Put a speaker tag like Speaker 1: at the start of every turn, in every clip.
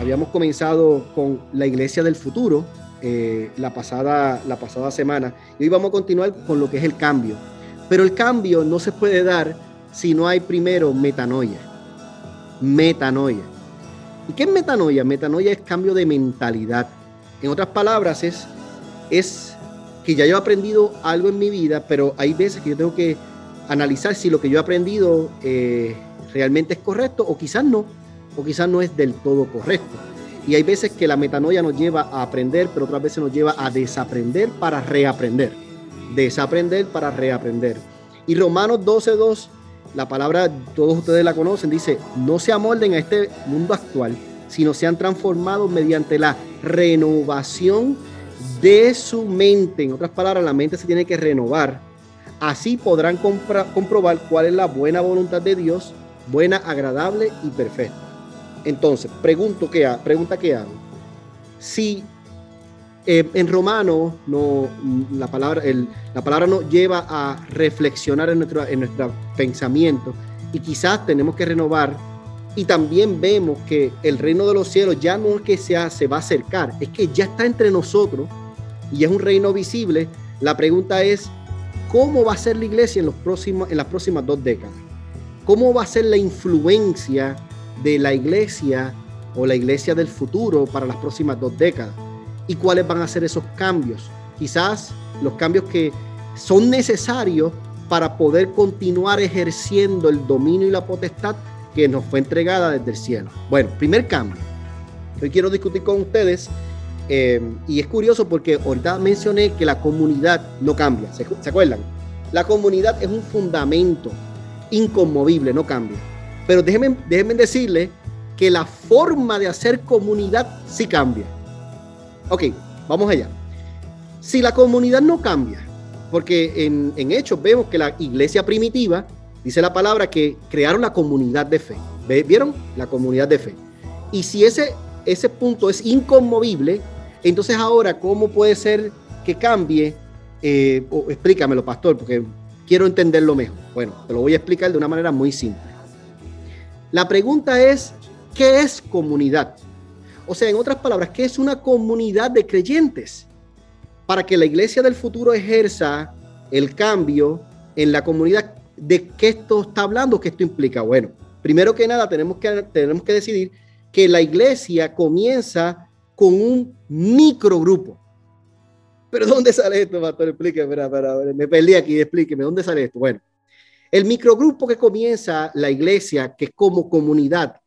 Speaker 1: Habíamos comenzado con la iglesia del futuro eh, la, pasada, la pasada semana y hoy vamos a continuar con lo que es el cambio. Pero el cambio no se puede dar si no hay primero metanoia. Metanoia. ¿Y qué es metanoia? Metanoia es cambio de mentalidad. En otras palabras, es, es que ya yo he aprendido algo en mi vida, pero hay veces que yo tengo que analizar si lo que yo he aprendido eh, realmente es correcto o quizás no o quizás no es del todo correcto. Y hay veces que la metanoia nos lleva a aprender, pero otras veces nos lleva a desaprender para reaprender. Desaprender para reaprender. Y Romanos 12.2, la palabra, todos ustedes la conocen, dice, no se amolden a este mundo actual, sino sean transformados mediante la renovación de su mente. En otras palabras, la mente se tiene que renovar. Así podrán comprobar cuál es la buena voluntad de Dios, buena, agradable y perfecta. Entonces, pregunto que, pregunta que hago. Si eh, en romano no, la, palabra, la palabra nos lleva a reflexionar en nuestro, en nuestro pensamiento y quizás tenemos que renovar y también vemos que el reino de los cielos ya no es que sea, se va a acercar, es que ya está entre nosotros y es un reino visible. La pregunta es, ¿cómo va a ser la iglesia en, los próximos, en las próximas dos décadas? ¿Cómo va a ser la influencia de la iglesia o la iglesia del futuro para las próximas dos décadas y cuáles van a ser esos cambios. Quizás los cambios que son necesarios para poder continuar ejerciendo el dominio y la potestad que nos fue entregada desde el cielo. Bueno, primer cambio. Hoy quiero discutir con ustedes eh, y es curioso porque ahorita mencioné que la comunidad no cambia. ¿Se, ¿Se acuerdan? La comunidad es un fundamento inconmovible, no cambia. Pero déjenme, déjenme decirle que la forma de hacer comunidad sí cambia. Ok, vamos allá. Si la comunidad no cambia, porque en, Hechos vemos que la iglesia primitiva, dice la palabra, que crearon la comunidad de fe. ¿Vieron? La comunidad de fe. Y si ese, ese punto es inconmovible, entonces ahora, ¿cómo puede ser que cambie? Eh, explícamelo, pastor, porque quiero entenderlo mejor. Bueno, te lo voy a explicar de una manera muy simple. La pregunta es, ¿qué es comunidad? O sea, en otras palabras, ¿qué es una comunidad de creyentes? Para que la iglesia del futuro ejerza el cambio en la comunidad, ¿de qué esto está hablando? ¿Qué esto implica? Bueno, primero que nada tenemos que, tenemos que decidir que la iglesia comienza con un microgrupo. ¿Pero dónde sale esto, pastor? Explíqueme, me perdí aquí, explíqueme, ¿dónde sale esto? Bueno, el microgrupo que comienza la iglesia, que es como comunidad,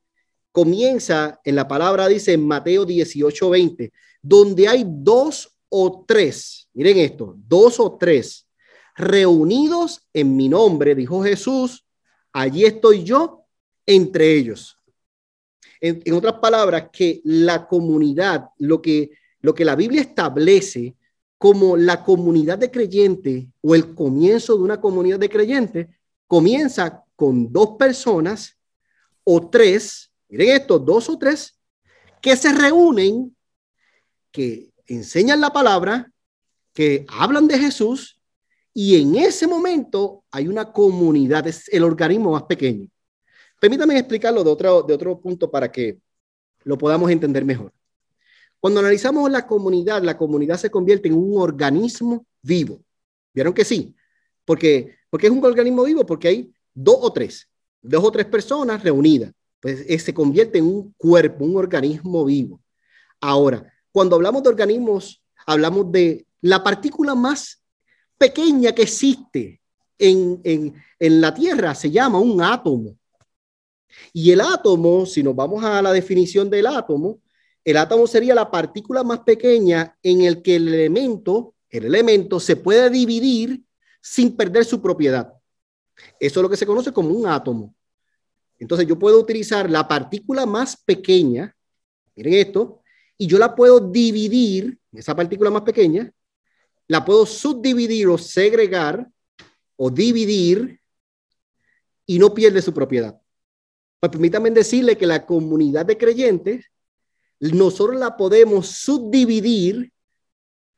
Speaker 1: comienza en la palabra, dice en Mateo 18, 20, donde hay dos o tres, miren esto, dos o tres reunidos en mi nombre, dijo Jesús, allí estoy yo entre ellos. En, otras palabras, que la comunidad, lo que, lo que la Biblia establece como la comunidad de creyentes o el comienzo de una comunidad de creyentes, comienza con dos personas o tres, miren esto, dos o tres, que se reúnen, que enseñan la palabra, que hablan de Jesús, y en ese momento hay una comunidad, es el organismo más pequeño. Permítame explicarlo de otro, de otro punto para que lo podamos entender mejor. Cuando analizamos la comunidad, la comunidad se convierte en un organismo vivo. ¿Vieron que sí? Porque porque es un organismo vivo, porque hay dos o tres, dos o tres personas reunidas. Pues eh, se convierte en un cuerpo, un organismo vivo. Ahora, cuando hablamos de organismos, hablamos de la partícula más pequeña que existe en, en, en la Tierra, se llama un átomo. Y el átomo, si nos vamos a la definición del átomo, el átomo sería la partícula más pequeña en el que el elemento, el elemento se puede dividir sin perder su propiedad. Eso es lo que se conoce como un átomo. Entonces yo puedo utilizar la partícula más pequeña, miren esto, y yo la puedo dividir, esa partícula más pequeña, la puedo subdividir o segregar o dividir y no pierde su propiedad. Pues permítanme decirle que la comunidad de creyentes, nosotros la podemos subdividir,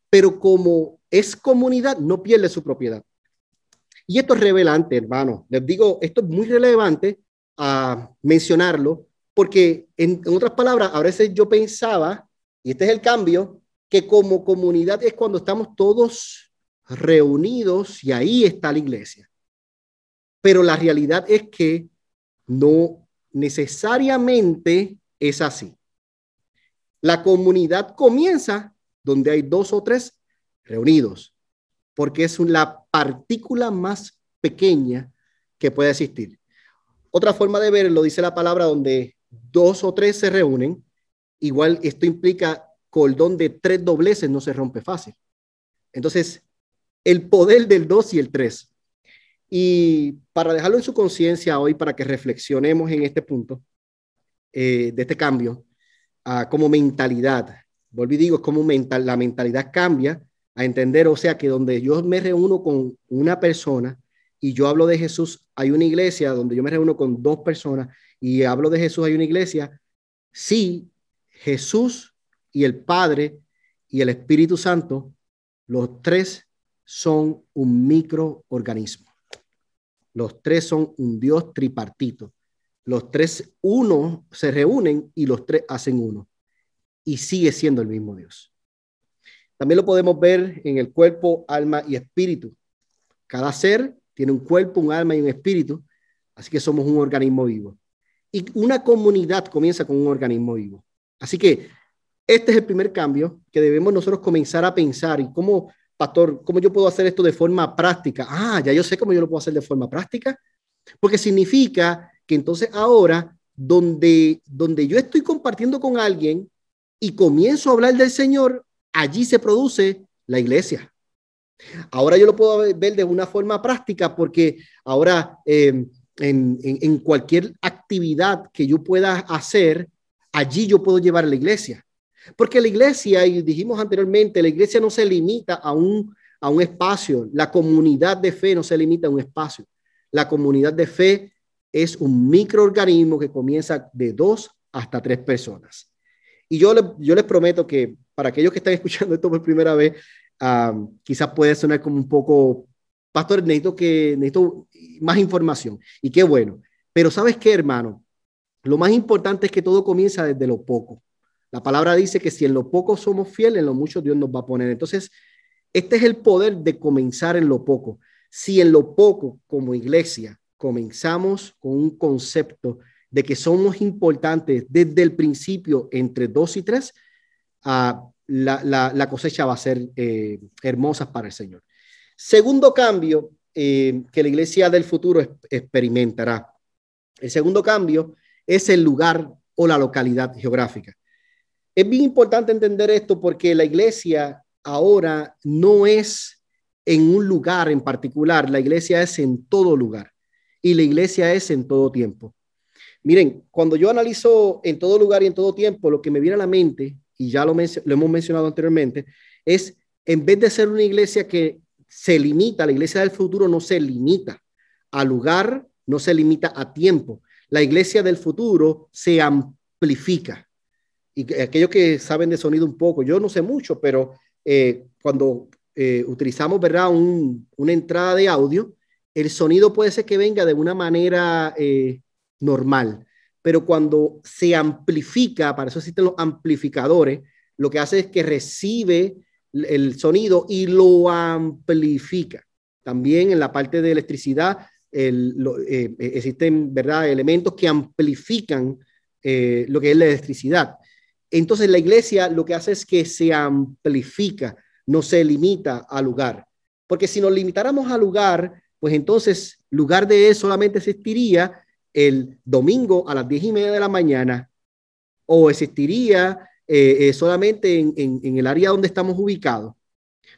Speaker 1: pero como es comunidad, no pierde su propiedad. Y esto es revelante, hermano. Les digo, esto es muy relevante a mencionarlo Porque en, en otras palabras, a veces yo pensaba, y este es el cambio, que como comunidad es cuando estamos todos reunidos y ahí está la iglesia. Pero la realidad es que no necesariamente es así. La comunidad comienza donde hay dos o tres reunidos, porque es la partícula más pequeña que puede existir. Otra forma de verlo dice la palabra donde dos o tres se reúnen. Igual esto implica cordón de tres dobleces no se rompe fácil. Entonces, el poder del dos y el tres. Y para dejarlo en su conciencia hoy, para que reflexionemos en este punto eh, de este cambio, uh, como mentalidad, volví digo, como mental, la mentalidad cambia a entender, o sea, que donde yo me reúno con una persona y yo hablo de Jesús, hay una iglesia donde yo me reúno con dos personas y hablo de Jesús, hay una iglesia, sí, Jesús y el Padre y el Espíritu Santo, los tres son un microorganismo. Los tres son un Dios tripartito. Los tres, uno, se reúnen y los tres hacen uno. Y sigue siendo el mismo Dios. También lo podemos ver en el cuerpo, alma y espíritu. Cada ser tiene un cuerpo, un alma y un espíritu. Así que somos un organismo vivo. Y una comunidad comienza con un organismo vivo. Así que este es el primer cambio que debemos nosotros comenzar a pensar y cómo, pastor, cómo yo puedo hacer esto de forma práctica. Ah, ya yo sé cómo yo lo puedo hacer de forma práctica, porque significa que entonces ahora donde, donde yo estoy compartiendo con alguien y comienzo a hablar del Señor, allí se produce la iglesia. Ahora yo lo puedo ver de una forma práctica porque ahora en, en, en, cualquier actividad que yo pueda hacer, allí yo puedo llevar a la iglesia. Porque la iglesia, y dijimos anteriormente, la iglesia no se limita a un, a un espacio, la comunidad de fe no se limita a un espacio. La comunidad de fe es un microorganismo que comienza de dos hasta tres personas. Y yo, le, yo les prometo que para aquellos que están escuchando esto por primera vez, quizás puede sonar como un poco, pastor, necesito, que, necesito más información. Y qué bueno. Pero sabes qué, hermano, lo más importante es que todo comienza desde lo poco. La palabra dice que si en lo poco somos fieles, en lo mucho Dios nos va a poner. Entonces, este es el poder de comenzar en lo poco. Si en lo poco, como iglesia, comenzamos con un concepto de que somos importantes desde el principio entre dos y tres, la, cosecha va a ser eh, hermosa para el Señor. Segundo cambio eh, que la iglesia del futuro experimentará. El segundo cambio es el lugar o la localidad geográfica. Es bien importante entender esto porque la iglesia ahora no es en un lugar en particular, la iglesia es en todo lugar y la iglesia es en todo tiempo. Miren, cuando yo analizo en todo lugar y en todo tiempo, lo que me viene a la mente, y ya lo, hemos mencionado anteriormente, es en vez de ser una iglesia que se limita, la iglesia del futuro no se limita a lugar, no se limita a tiempo. La iglesia del futuro se amplifica y aquellos que saben de sonido un poco, yo no sé mucho, pero eh, cuando eh, utilizamos, ¿verdad? Un, una entrada de audio, el sonido puede ser que venga de una manera eh, normal, pero cuando se amplifica, para eso existen los amplificadores, lo que hace es que recibe el sonido y lo amplifica. También en la parte de electricidad el, lo, eh, existen ¿verdad? elementos que amplifican eh, lo que es la electricidad. Entonces la iglesia lo que hace es que se amplifica, no se limita al lugar. Porque si nos limitáramos al lugar, pues entonces lugar de eso solamente existiría el domingo a las diez y media de la mañana o existiría eh, eh, solamente en, el área donde estamos ubicados.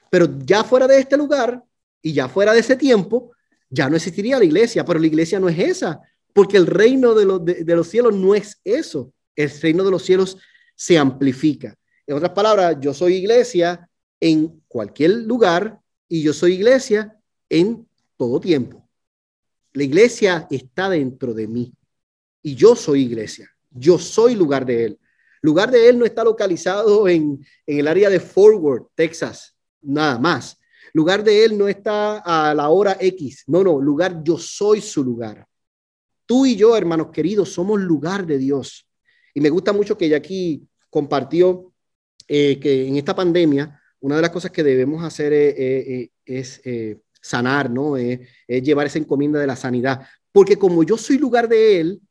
Speaker 1: Pero ya fuera de este lugar y ya fuera de ese tiempo, ya no existiría la iglesia, pero la iglesia no es esa, porque el reino de, los, de los cielos no es eso. El reino de los cielos se amplifica. En otras palabras, yo soy iglesia en cualquier lugar y yo soy iglesia en todo tiempo. La iglesia está dentro de mí y yo soy iglesia. Yo soy lugar de él. Lugar de él no está localizado en, en el área de Forward, Texas, nada más. Lugar de él no está a la hora X. No, no, lugar, yo soy su lugar. Tú y yo, hermanos queridos, somos lugar de Dios. Y me gusta mucho que Jackie compartió eh, que en esta pandemia, una de las cosas que debemos hacer es, sanar, ¿no? es llevar esa encomienda de la sanidad. Porque como yo soy lugar de Él,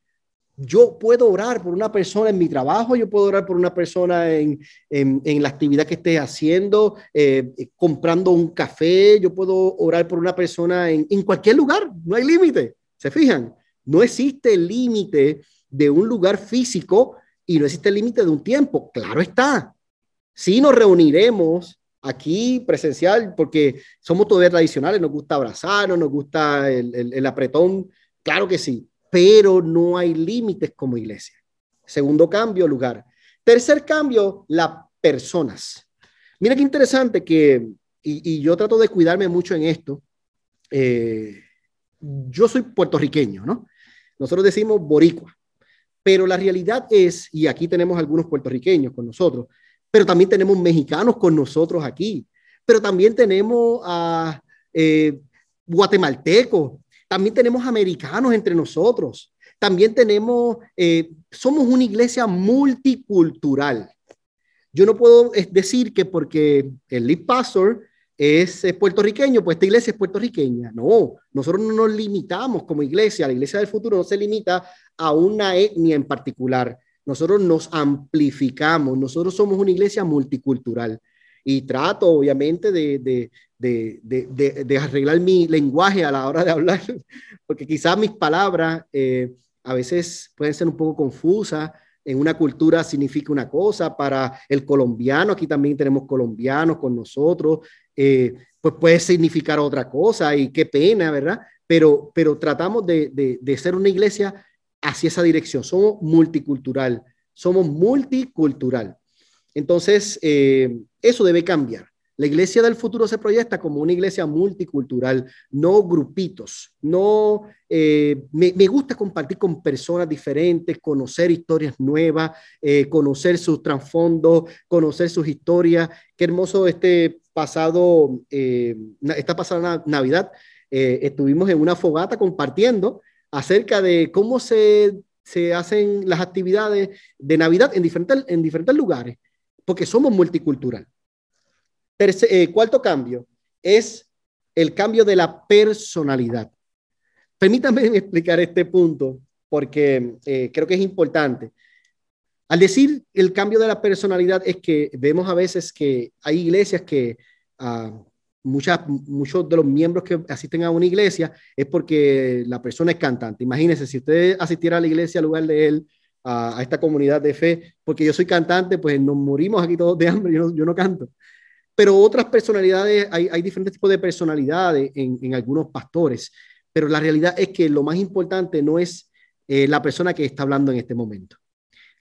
Speaker 1: yo puedo orar por una persona en mi trabajo, yo puedo orar por una persona en, la actividad que esté haciendo, eh, comprando un café, yo puedo orar por una persona en, en cualquier lugar, no hay límite. ¿Se fijan? No existe límite de un lugar físico y no existe límite de un tiempo. Claro está. Sí nos reuniremos aquí presencial porque somos todavía tradicionales, nos gusta abrazarnos, nos gusta el apretón. Claro que sí pero no hay límites como iglesia. Segundo cambio, lugar. Tercer cambio, las personas. Mira qué interesante que, y, yo trato de cuidarme mucho en esto, eh, yo soy puertorriqueño, ¿no? Nosotros decimos boricua, pero la realidad es, y aquí tenemos algunos puertorriqueños con nosotros, pero también tenemos mexicanos con nosotros aquí, pero también tenemos a eh, guatemaltecos, también tenemos americanos entre nosotros. También tenemos, eh, somos una iglesia multicultural. Yo no puedo decir que porque el lead pastor es, puertorriqueño, pues esta iglesia es puertorriqueña. No, nosotros no nos limitamos como iglesia. La iglesia del futuro no se limita a una etnia en particular. Nosotros nos amplificamos. Nosotros somos una iglesia multicultural. Y trato, obviamente, de, de, arreglar mi lenguaje a la hora de hablar, porque quizás mis palabras eh, a veces pueden ser un poco confusas. En una cultura significa una cosa, para el colombiano, aquí también tenemos colombianos con nosotros, eh, pues puede significar otra cosa y qué pena, ¿verdad? Pero, pero tratamos de, de ser una iglesia hacia esa dirección. Somos multicultural, somos multicultural. Entonces, eh, eso debe cambiar. La iglesia del futuro se proyecta como una iglesia multicultural, no grupitos. No, eh, me, gusta compartir con personas diferentes, conocer historias nuevas, eh, conocer sus trasfondos, conocer sus historias. Qué hermoso este pasado, esta pasada Navidad, estuvimos en una fogata compartiendo acerca de cómo se, se hacen las actividades de Navidad en diferentes, en diferentes lugares, porque somos multicultural. Eh, cuarto cambio es el cambio de la personalidad. Permítanme explicar este punto porque eh, creo que es importante. Al decir el cambio de la personalidad es que vemos a veces que hay iglesias que uh, muchas, muchos de los miembros que asisten a una iglesia es porque la persona es cantante. Imagínense, si usted asistiera a la iglesia al lugar de él, a, esta comunidad de fe, porque yo soy cantante, pues nos morimos aquí todos de hambre, yo yo no canto. Pero otras personalidades, hay, hay diferentes tipos de personalidades en, en, algunos pastores, pero la realidad es que lo más importante no es eh, la persona que está hablando en este momento.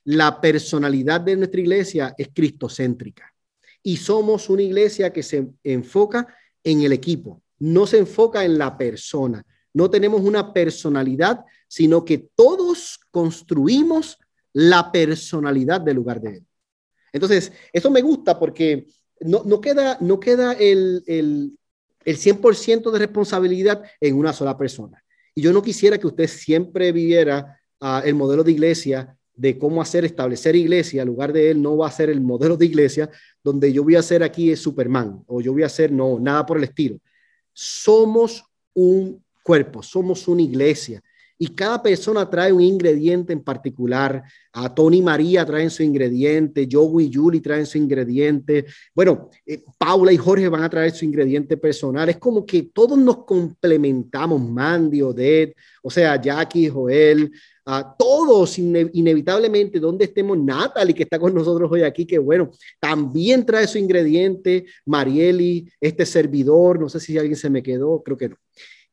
Speaker 1: La personalidad de nuestra iglesia es cristocéntrica y somos una iglesia que se enfoca en el equipo, no se enfoca en la persona. No tenemos una personalidad, sino que todos construimos la personalidad del lugar de él. Entonces, eso me gusta porque no, queda, no queda el, el, el 100% de responsabilidad en una sola persona. Y yo no quisiera que usted siempre viviera ah, el modelo de iglesia de cómo hacer establecer iglesia, en lugar de él no va a ser el modelo de iglesia donde yo voy a ser aquí es Superman o yo voy a ser no, nada por el estilo. Somos un cuerpo, somos una iglesia y cada persona trae un ingrediente en particular. A Tony María traen su ingrediente, Joey y Julie traen su ingrediente. Bueno, eh, Paula y Jorge van a traer su ingrediente personal. Es como que todos nos complementamos, Mandy, Odette, o sea, Jackie, Joel, a todos inevitablemente, donde estemos, Natalie, que está con nosotros hoy aquí, que bueno, también trae su ingrediente, Marieli, este servidor, no sé si alguien se me quedó, creo que no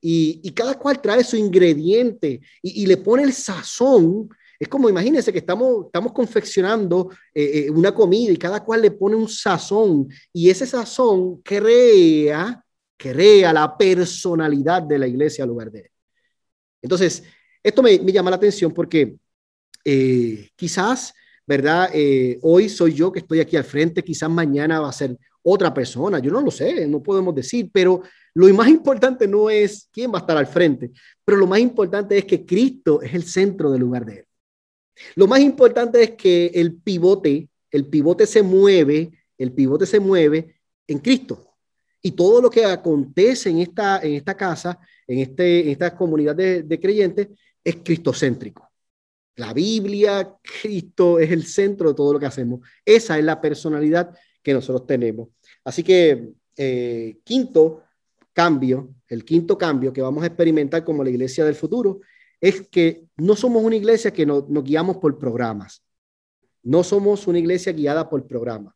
Speaker 1: y, cada cual trae su ingrediente y, le pone el sazón. Es como, imagínense que estamos, estamos confeccionando eh, eh, una comida y cada cual le pone un sazón y ese sazón crea, crea la personalidad de la iglesia al lugar de él. Entonces, esto me, me llama la atención porque eh, quizás, ¿verdad? hoy soy yo que estoy aquí al frente, quizás mañana va a ser otra persona, yo no lo sé, no podemos decir, pero lo más importante no es quién va a estar al frente, pero lo más importante es que Cristo es el centro del lugar de él. Lo más importante es que el pivote, el pivote se mueve, el pivote se mueve en Cristo. Y todo lo que acontece en esta, en esta casa, en, este, en esta comunidad de, creyentes, es cristocéntrico. La Biblia, Cristo es el centro de todo lo que hacemos. Esa es la personalidad que nosotros tenemos. Así que, eh, quinto cambio, el quinto cambio que vamos a experimentar como la iglesia del futuro es que no somos una iglesia que nos, guiamos por programas. No somos una iglesia guiada por programas.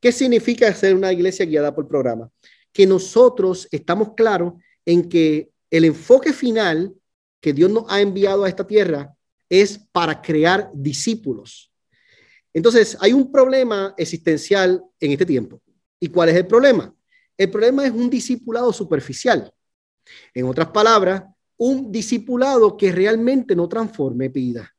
Speaker 1: ¿Qué significa ser una iglesia guiada por programas? Que nosotros estamos claros en que el enfoque final que Dios nos ha enviado a esta tierra es para crear discípulos. Entonces, hay un problema existencial en este tiempo. ¿Y cuál es el problema? El problema es un discipulado superficial. En otras palabras, un discipulado que realmente no transforme vida.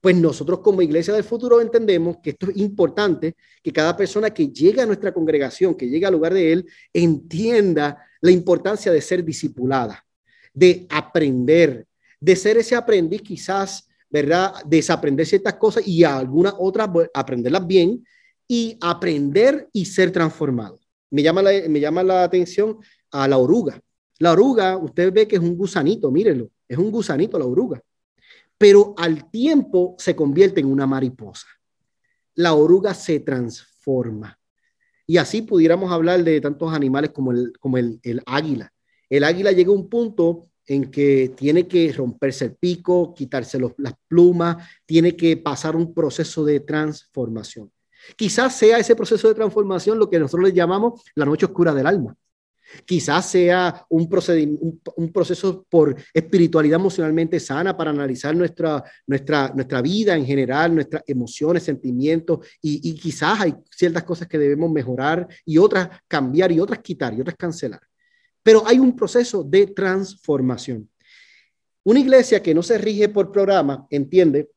Speaker 1: Pues nosotros como iglesia del futuro entendemos que esto es importante, que cada persona que llega a nuestra congregación, que llega al lugar de él, entienda la importancia de ser discipulada, de aprender, de ser ese aprendiz quizás, ¿verdad? Desaprender ciertas cosas y algunas otras aprenderlas bien y aprender y ser transformado. Me llama la, me llama la atención a la oruga. La oruga, usted ve que es un gusanito, mírenlo, es un gusanito la oruga, pero al tiempo se convierte en una mariposa. La oruga se transforma. Y así pudiéramos hablar de tantos animales como el, como el, el águila. El águila llega a un punto en que tiene que romperse el pico, quitarse las plumas, tiene que pasar un proceso de transformación. Quizás sea ese proceso de transformación lo que nosotros le llamamos la noche oscura del alma. Quizás sea un, proceso por espiritualidad emocionalmente sana para analizar nuestra, nuestra, nuestra vida en general, nuestras emociones, sentimientos, y, y quizás hay ciertas cosas que debemos mejorar y otras cambiar y otras quitar y otras cancelar. Pero hay un proceso de transformación. Una iglesia que no se rige por programa entiende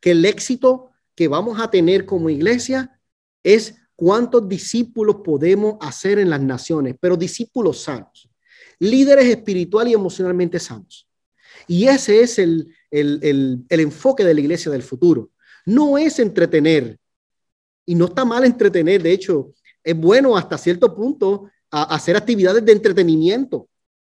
Speaker 1: que el éxito que vamos a tener como iglesia es cuántos discípulos podemos hacer en las naciones, pero discípulos sanos, líderes espiritual y emocionalmente sanos. Y ese es el, el, el enfoque de la iglesia del futuro. No es entretener, y no está mal entretener, de hecho, es bueno hasta cierto punto a hacer actividades de entretenimiento.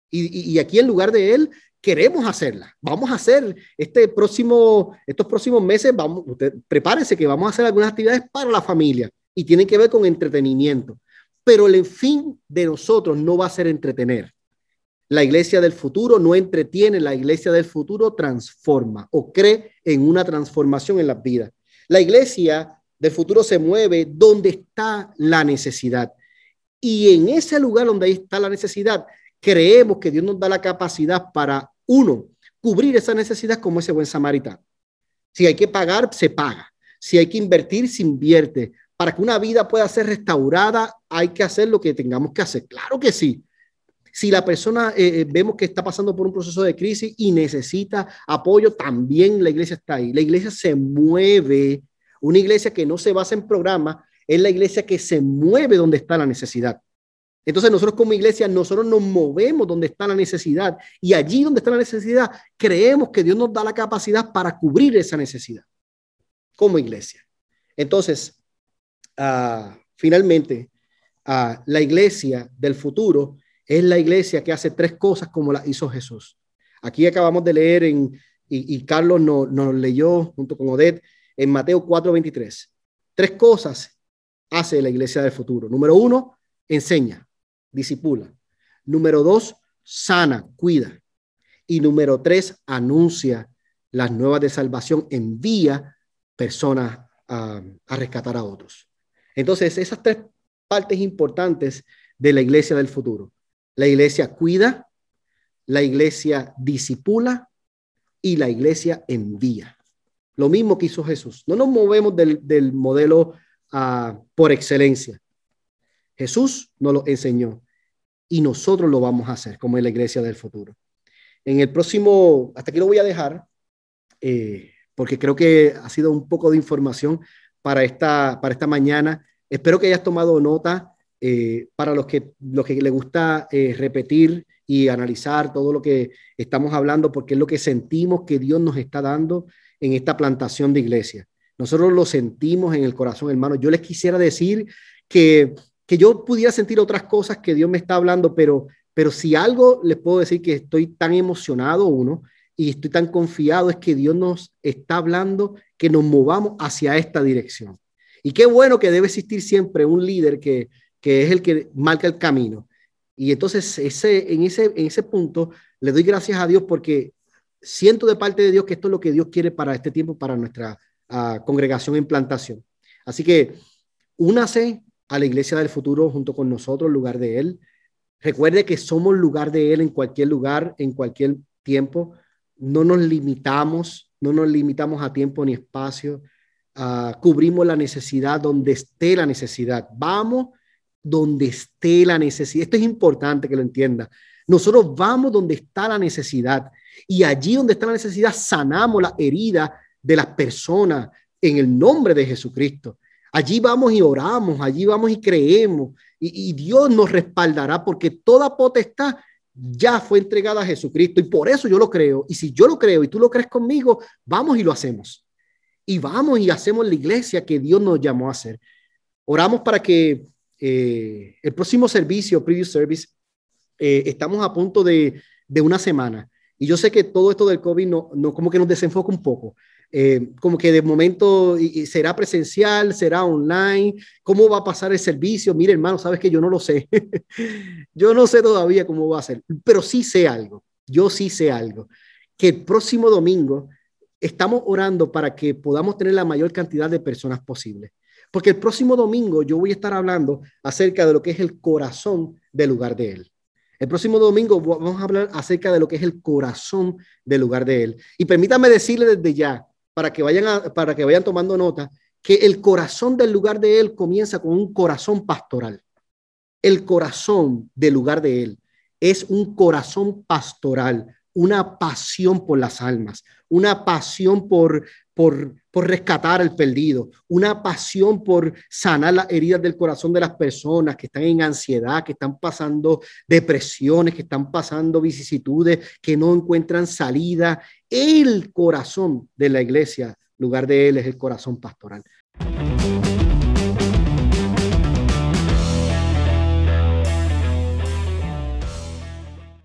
Speaker 1: Y, aquí en lugar de él, queremos hacerla. Vamos a hacer este próximo, estos próximos meses, vamos, usted prepárese que vamos a hacer algunas actividades para la familia y tienen que ver con entretenimiento. Pero el fin de nosotros no va a ser entretener. La iglesia del futuro no entretiene, la iglesia del futuro transforma o cree en una transformación en las vidas. La iglesia del futuro se mueve donde está la necesidad. Y en ese lugar donde ahí está la necesidad, creemos que Dios nos da la capacidad para, uno, cubrir esa necesidad como ese buen samaritano. Si hay que pagar, se paga. Si hay que invertir, se invierte. Para que una vida pueda ser restaurada, hay que hacer lo que tengamos que hacer. Claro que sí. Si la persona eh, eh, vemos que está pasando por un proceso de crisis y necesita apoyo, también la iglesia está ahí. La iglesia se mueve. Una iglesia que no se basa en programas, es la iglesia que se mueve donde está la necesidad. Entonces nosotros como iglesia, nosotros nos movemos donde está la necesidad y allí donde está la necesidad, creemos que Dios nos da la capacidad para cubrir esa necesidad como iglesia. Entonces, ah, finalmente, ah, la iglesia del futuro es la iglesia que hace tres cosas como la hizo Jesús. Aquí acabamos de leer y, Carlos nos, nos leyó junto con Odette en Mateo 4:23. Tres cosas hace la iglesia del futuro? Número uno, enseña, disipula. Número dos, sana, cuida. Y número tres, anuncia las nuevas de salvación, envía personas a, rescatar a otros. Entonces, esas tres partes importantes de la iglesia del futuro. La iglesia cuida, la iglesia disipula y la iglesia envía. Lo mismo que hizo Jesús. No nos movemos del, del modelo por excelencia. Jesús nos lo enseñó y nosotros lo vamos a hacer como en la iglesia del futuro. En el próximo, hasta aquí lo voy a dejar, eh, porque creo que ha sido un poco de información para esta, para esta mañana. Espero que hayas tomado nota. eh, para los que, los que le gusta eh, repetir y analizar todo lo que estamos hablando, porque es lo que sentimos que Dios nos está dando en esta plantación de iglesia. Nosotros lo sentimos en el corazón, hermano. Yo les quisiera decir que, que yo pudiera sentir otras cosas que Dios me está hablando, pero, pero si algo les puedo decir que estoy tan emocionado, uno, y estoy tan confiado, es que Dios nos está hablando que nos movamos hacia esta dirección. Y qué bueno que debe existir siempre un líder que, que es el que marca el camino. Y entonces ese, en, ese, en ese punto le doy gracias a Dios porque siento de parte de Dios que esto es lo que Dios quiere para este tiempo, para nuestra uh, congregación en plantación. Así que únase a la iglesia del futuro junto con nosotros, lugar de Él. Recuerde que somos lugar de Él en cualquier lugar, en cualquier tiempo. No nos limitamos, no nos limitamos a tiempo ni espacio. Uh, cubrimos la necesidad donde esté la necesidad. Vamos donde esté la necesidad. Esto es importante que lo entienda. Nosotros vamos donde está la necesidad y allí donde está la necesidad sanamos la herida de las personas en el nombre de Jesucristo. Allí vamos y oramos, allí vamos y creemos y, Dios nos respaldará porque toda potestad ya fue entregada a Jesucristo y por eso yo lo creo. Y si yo lo creo y tú lo crees conmigo, vamos y lo hacemos. Y vamos y hacemos la iglesia que Dios nos llamó a hacer. Oramos para que eh, el próximo servicio, preview service, eh, estamos a punto de, de, una semana. Y yo sé que todo esto del COVID no, no como que nos desenfoca un poco. Eh, como que de momento será presencial, será online, cómo va a pasar el servicio. Mire, hermano, sabes que yo no lo sé. yo no sé todavía cómo va a ser, pero sí sé algo. Yo sí sé algo. Que el próximo domingo estamos orando para que podamos tener la mayor cantidad de personas posible. Porque el próximo domingo yo voy a estar hablando acerca de lo que es el corazón del lugar de Él. El próximo domingo vamos a hablar acerca de lo que es el corazón del lugar de Él. Y permítame decirle desde ya, para que vayan, para que vayan tomando nota, que el corazón del lugar de Él comienza con un corazón pastoral. El corazón del lugar de Él es un corazón pastoral, una pasión por las almas, una pasión por, por, por rescatar al perdido, una pasión por sanar las heridas del corazón de las personas que están en ansiedad, que están pasando depresiones, que están pasando vicisitudes, que no encuentran salida. El corazón de la iglesia, lugar de él es el corazón pastoral.